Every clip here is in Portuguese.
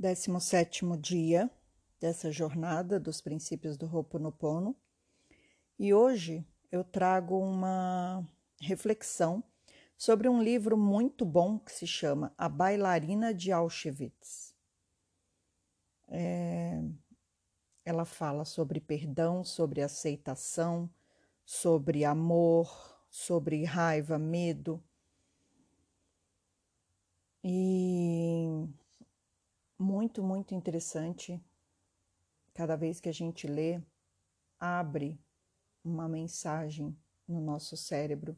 17 dia dessa jornada dos princípios do Ho'oponopono e hoje eu trago uma reflexão sobre um livro muito bom que se chama A Bailarina de Auschwitz. É, ela fala sobre perdão, sobre aceitação, sobre amor, sobre raiva, medo. E muito, muito interessante. Cada vez que a gente lê, abre uma mensagem no nosso cérebro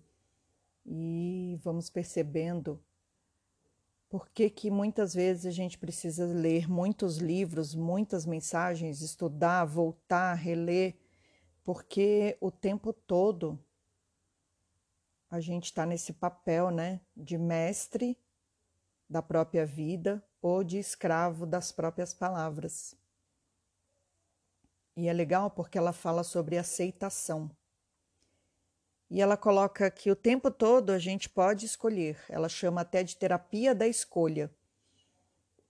e vamos percebendo por que, que muitas vezes a gente precisa ler muitos livros, muitas mensagens, estudar, voltar, reler, porque o tempo todo a gente está nesse papel né, de mestre da própria vida ou de escravo das próprias palavras. E é legal porque ela fala sobre aceitação. E ela coloca que o tempo todo a gente pode escolher. Ela chama até de terapia da escolha,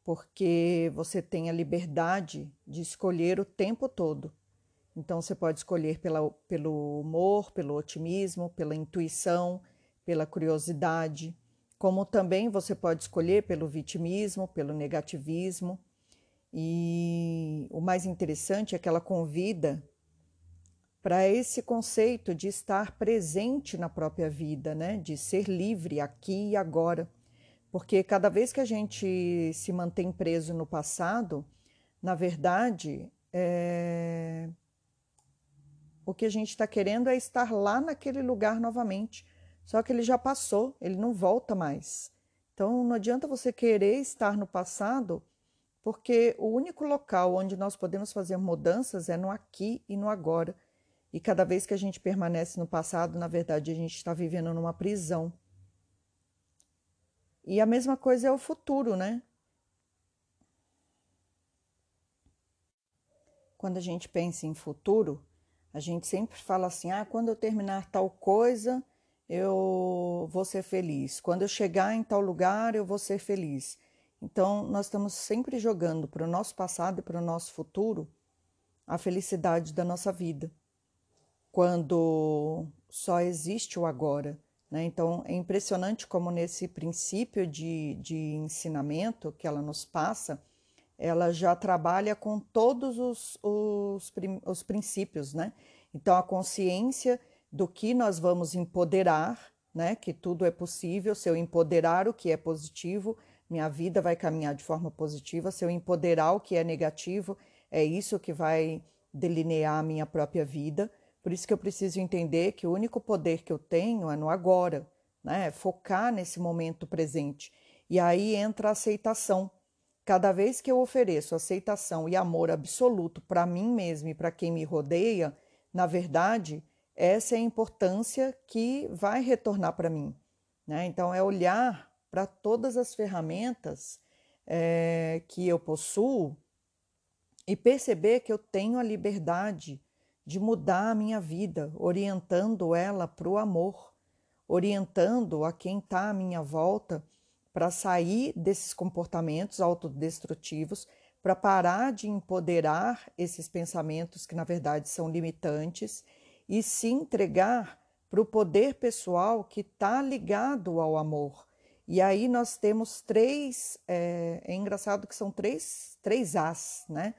porque você tem a liberdade de escolher o tempo todo. Então você pode escolher pela, pelo humor, pelo otimismo, pela intuição, pela curiosidade, como também você pode escolher pelo vitimismo, pelo negativismo. E o mais interessante é que ela convida para esse conceito de estar presente na própria vida, né? de ser livre aqui e agora. Porque cada vez que a gente se mantém preso no passado, na verdade, é... o que a gente está querendo é estar lá naquele lugar novamente. Só que ele já passou, ele não volta mais. Então não adianta você querer estar no passado, porque o único local onde nós podemos fazer mudanças é no aqui e no agora. E cada vez que a gente permanece no passado, na verdade, a gente está vivendo numa prisão. E a mesma coisa é o futuro, né? Quando a gente pensa em futuro, a gente sempre fala assim: ah, quando eu terminar tal coisa, eu vou ser feliz. Quando eu chegar em tal lugar, eu vou ser feliz. Então, nós estamos sempre jogando para o nosso passado e para o nosso futuro a felicidade da nossa vida, quando só existe o agora. Né? Então, é impressionante como nesse princípio de, de ensinamento que ela nos passa, ela já trabalha com todos os, os, os princípios. Né? Então, a consciência do que nós vamos empoderar, né? Que tudo é possível. Se eu empoderar o que é positivo, minha vida vai caminhar de forma positiva. Se eu empoderar o que é negativo, é isso que vai delinear a minha própria vida. Por isso que eu preciso entender que o único poder que eu tenho é no agora, né? É focar nesse momento presente. E aí entra a aceitação. Cada vez que eu ofereço aceitação e amor absoluto para mim mesmo e para quem me rodeia, na verdade, essa é a importância que vai retornar para mim. Né? Então, é olhar para todas as ferramentas é, que eu possuo e perceber que eu tenho a liberdade de mudar a minha vida, orientando ela para o amor, orientando a quem está à minha volta para sair desses comportamentos autodestrutivos, para parar de empoderar esses pensamentos que, na verdade, são limitantes e se entregar para o poder pessoal que está ligado ao amor. E aí nós temos três, é, é, engraçado que são três, três As, né?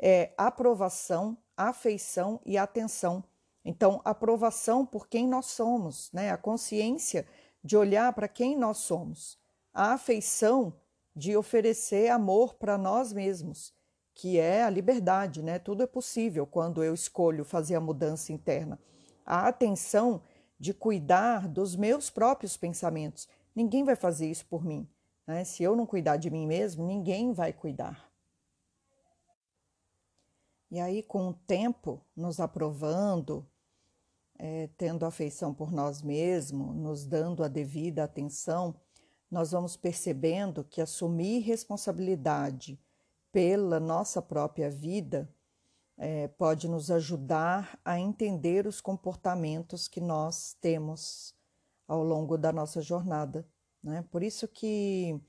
É aprovação, afeição e atenção. Então, aprovação por quem nós somos, né? A consciência de olhar para quem nós somos. A afeição de oferecer amor para nós mesmos que é a liberdade, né? Tudo é possível quando eu escolho fazer a mudança interna. A atenção de cuidar dos meus próprios pensamentos. Ninguém vai fazer isso por mim. Né? Se eu não cuidar de mim mesmo, ninguém vai cuidar. E aí, com o tempo, nos aprovando, é, tendo afeição por nós mesmos, nos dando a devida atenção, nós vamos percebendo que assumir responsabilidade pela nossa própria vida é, pode nos ajudar a entender os comportamentos que nós temos ao longo da nossa jornada. Né? Por isso que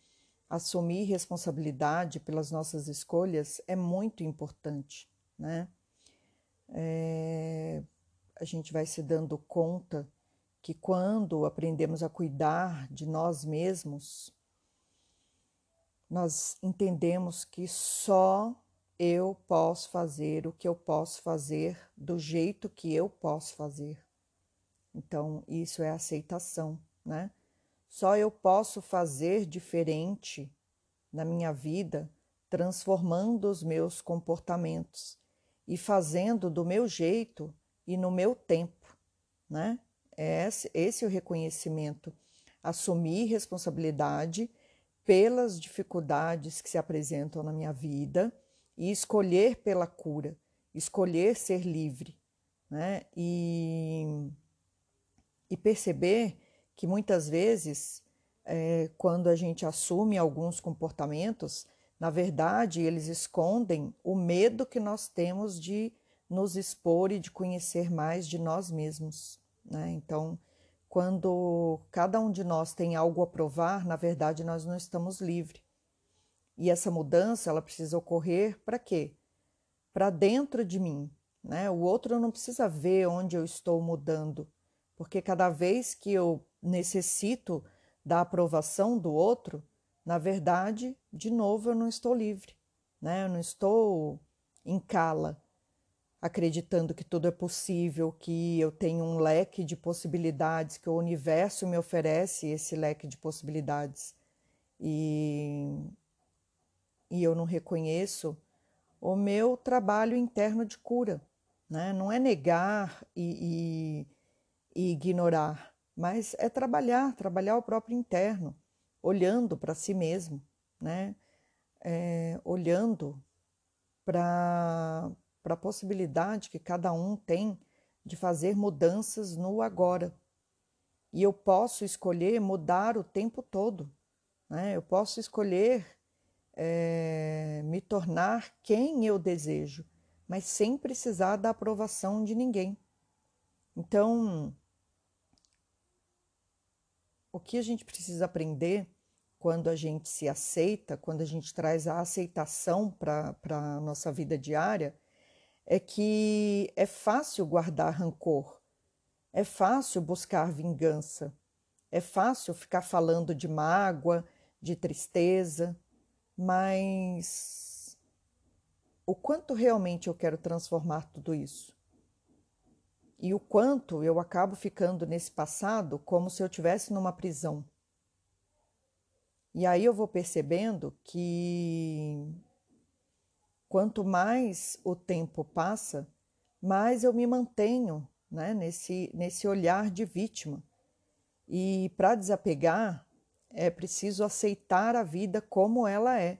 assumir responsabilidade pelas nossas escolhas é muito importante, né? É, a gente vai se dando conta que quando aprendemos a cuidar de nós mesmos, nós entendemos que só eu posso fazer o que eu posso fazer do jeito que eu posso fazer. Então, isso é aceitação, né? Só eu posso fazer diferente na minha vida, transformando os meus comportamentos e fazendo do meu jeito e no meu tempo, né? É esse, esse é o reconhecimento, assumir responsabilidade pelas dificuldades que se apresentam na minha vida e escolher pela cura, escolher ser livre, né? E, e perceber que muitas vezes, é, quando a gente assume alguns comportamentos, na verdade, eles escondem o medo que nós temos de nos expor e de conhecer mais de nós mesmos. Né? Então, quando cada um de nós tem algo a provar, na verdade, nós não estamos livres. E essa mudança, ela precisa ocorrer para quê? Para dentro de mim. Né? O outro não precisa ver onde eu estou mudando, porque cada vez que eu necessito da aprovação do outro, na verdade, de novo, eu não estou livre, né? Eu não estou em cala, acreditando que tudo é possível, que eu tenho um leque de possibilidades, que o universo me oferece esse leque de possibilidades. E, e eu não reconheço o meu trabalho interno de cura. Né? Não é negar e, e, e ignorar, mas é trabalhar, trabalhar o próprio interno, olhando para si mesmo, né? É, olhando para a possibilidade que cada um tem de fazer mudanças no agora. E eu posso escolher mudar o tempo todo, né? eu posso escolher é, me tornar quem eu desejo, mas sem precisar da aprovação de ninguém. Então, o que a gente precisa aprender quando a gente se aceita, quando a gente traz a aceitação para a nossa vida diária, é que é fácil guardar rancor, é fácil buscar vingança, é fácil ficar falando de mágoa, de tristeza, mas o quanto realmente eu quero transformar tudo isso? e o quanto eu acabo ficando nesse passado como se eu tivesse numa prisão. E aí eu vou percebendo que quanto mais o tempo passa, mais eu me mantenho né, nesse, nesse olhar de vítima. E para desapegar, é preciso aceitar a vida como ela é.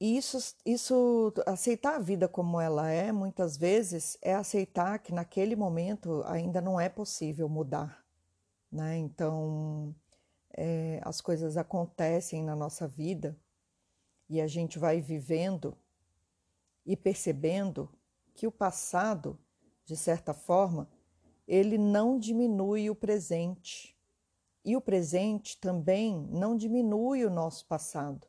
E isso, isso, aceitar a vida como ela é, muitas vezes, é aceitar que naquele momento ainda não é possível mudar. Né? Então, é, as coisas acontecem na nossa vida e a gente vai vivendo e percebendo que o passado, de certa forma, ele não diminui o presente. E o presente também não diminui o nosso passado.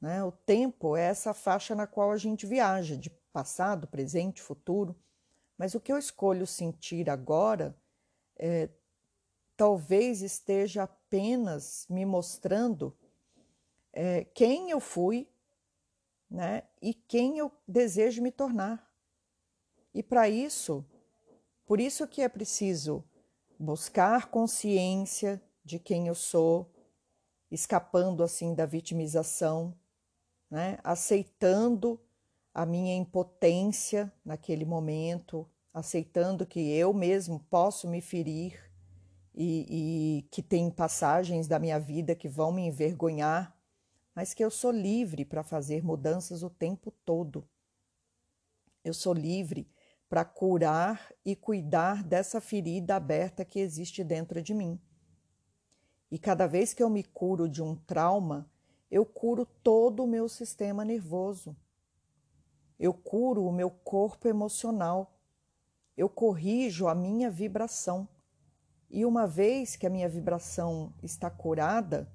Né? O tempo é essa faixa na qual a gente viaja, de passado, presente, futuro. Mas o que eu escolho sentir agora é, talvez esteja apenas me mostrando é, quem eu fui né, e quem eu desejo me tornar. E para isso, por isso que é preciso buscar consciência de quem eu sou, escapando assim da vitimização, né? aceitando a minha impotência naquele momento, aceitando que eu mesmo posso me ferir e, e, que tem passagens da minha vida que vão me envergonhar, mas que eu sou livre para fazer mudanças o tempo todo. Eu sou livre para curar e cuidar dessa ferida aberta que existe dentro de mim. E cada vez que eu me curo de um trauma, eu curo todo o meu sistema nervoso. Eu curo o meu corpo emocional. Eu corrijo a minha vibração. E uma vez que a minha vibração está curada,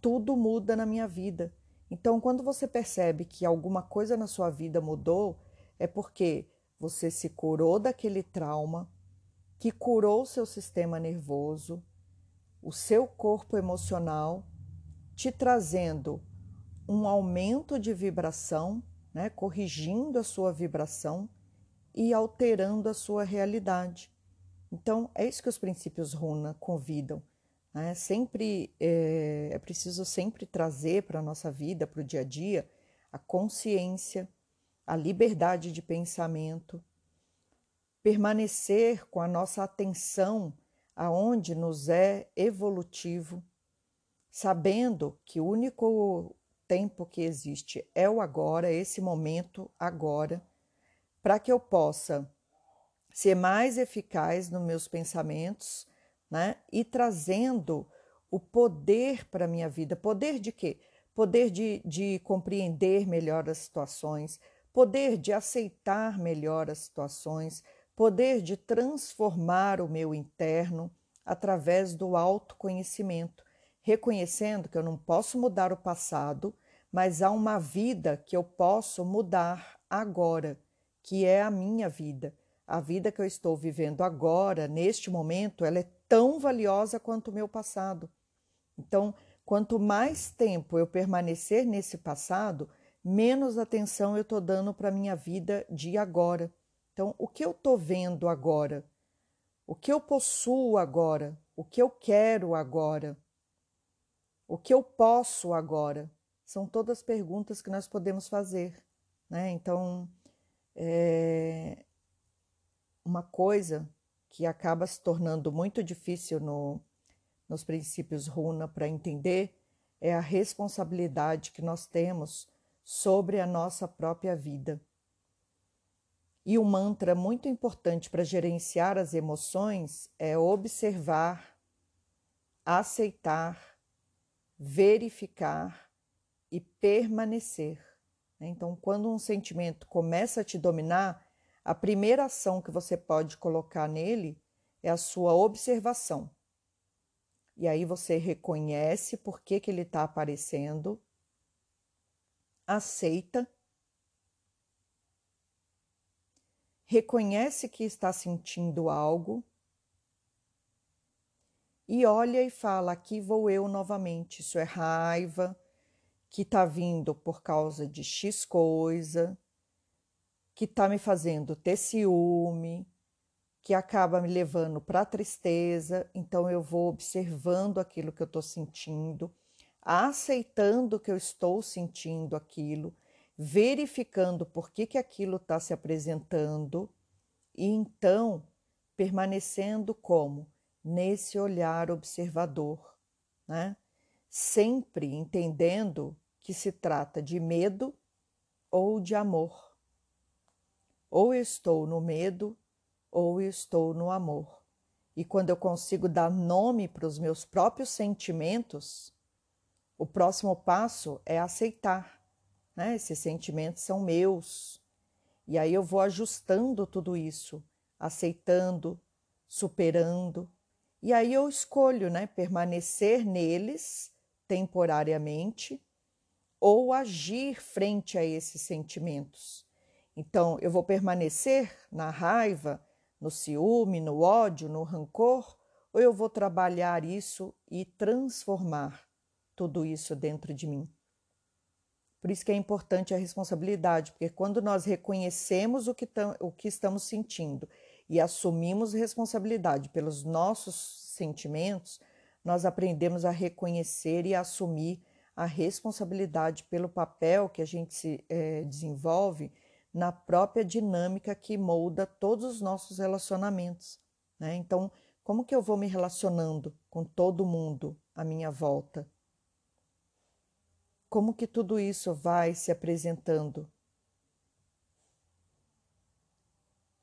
tudo muda na minha vida. Então, quando você percebe que alguma coisa na sua vida mudou, é porque você se curou daquele trauma, que curou o seu sistema nervoso, o seu corpo emocional, te trazendo um aumento de vibração, né, corrigindo a sua vibração e alterando a sua realidade. Então, é isso que os princípios Runa convidam. Né? Sempre é, é preciso sempre trazer para a nossa vida, para o dia a dia, a consciência, a liberdade de pensamento, permanecer com a nossa atenção aonde nos é evolutivo, sabendo que o único tempo que existe é o agora, esse momento agora, para que eu possa ser mais eficaz nos meus pensamentos, né? E trazendo o poder para a minha vida. Poder de quê? Poder de, de compreender melhor as situações, poder de aceitar melhor as situações, poder de transformar o meu interno através do autoconhecimento, reconhecendo que eu não posso mudar o passado, mas há uma vida que eu posso mudar agora, que é a minha vida. A vida que eu estou vivendo agora, neste momento, ela é tão valiosa quanto o meu passado. Então, quanto mais tempo eu permanecer nesse passado, menos atenção eu estou dando para a minha vida de agora. Então, o que eu estou vendo agora? O que eu possuo agora? O que eu quero agora? O que eu posso agora? São todas perguntas que nós podemos fazer. Né? Então, é uma coisa que acaba se tornando muito difícil no, nos princípios Runa para entender é a responsabilidade que nós temos sobre a nossa própria vida. E um mantra muito importante para gerenciar as emoções é observar, aceitar, verificar e permanecer. Né? Então, quando um sentimento começa a te dominar, a primeira ação que você pode colocar nele é a sua observação. E aí você reconhece por que, que ele está aparecendo, aceita reconhece que está sentindo algo e olha e fala: aqui vou eu novamente. Isso é raiva que está vindo por causa de X coisa, que está me fazendo ter ciúme, que acaba me levando para tristeza. Então eu vou observando aquilo que eu estou sentindo, aceitando que eu estou sentindo aquilo verificando por que, que aquilo está se apresentando e então permanecendo como nesse olhar observador, né? sempre entendendo que se trata de medo ou de amor. Ou estou no medo ou estou no amor. E quando eu consigo dar nome para os meus próprios sentimentos, o próximo passo é aceitar né? Esses sentimentos são meus. E aí eu vou ajustando tudo isso, aceitando, superando. E aí eu escolho, né, permanecer neles temporariamente ou agir frente a esses sentimentos. Então, eu vou permanecer na raiva, no ciúme, no ódio, no rancor, ou eu vou trabalhar isso e transformar tudo isso dentro de mim. Por isso que é importante a responsabilidade, porque quando nós reconhecemos o que, o que estamos sentindo e assumimos responsabilidade pelos nossos sentimentos, nós aprendemos a reconhecer e assumir a responsabilidade pelo papel que a gente se é, desenvolve na própria dinâmica que molda todos os nossos relacionamentos. Né? Então, como que eu vou me relacionando com todo mundo à minha volta? como que tudo isso vai se apresentando.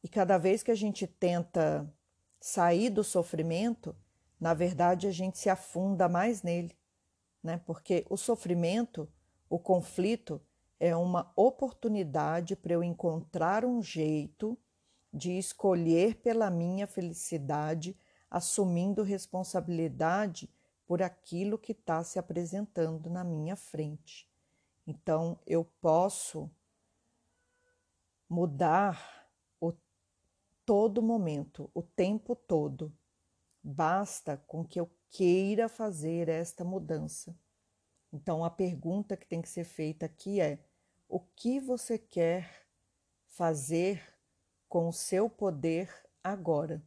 E cada vez que a gente tenta sair do sofrimento, na verdade a gente se afunda mais nele, né? Porque o sofrimento, o conflito, é uma oportunidade para eu encontrar um jeito de escolher pela minha felicidade assumindo responsabilidade por aquilo que está se apresentando na minha frente. Então, eu posso mudar o todo momento, o tempo todo. Basta com que eu queira fazer esta mudança. Então, a pergunta que tem que ser feita aqui é: o que você quer fazer com o seu poder agora?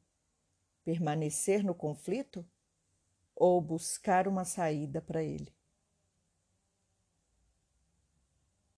Permanecer no conflito ou buscar uma saída para ele?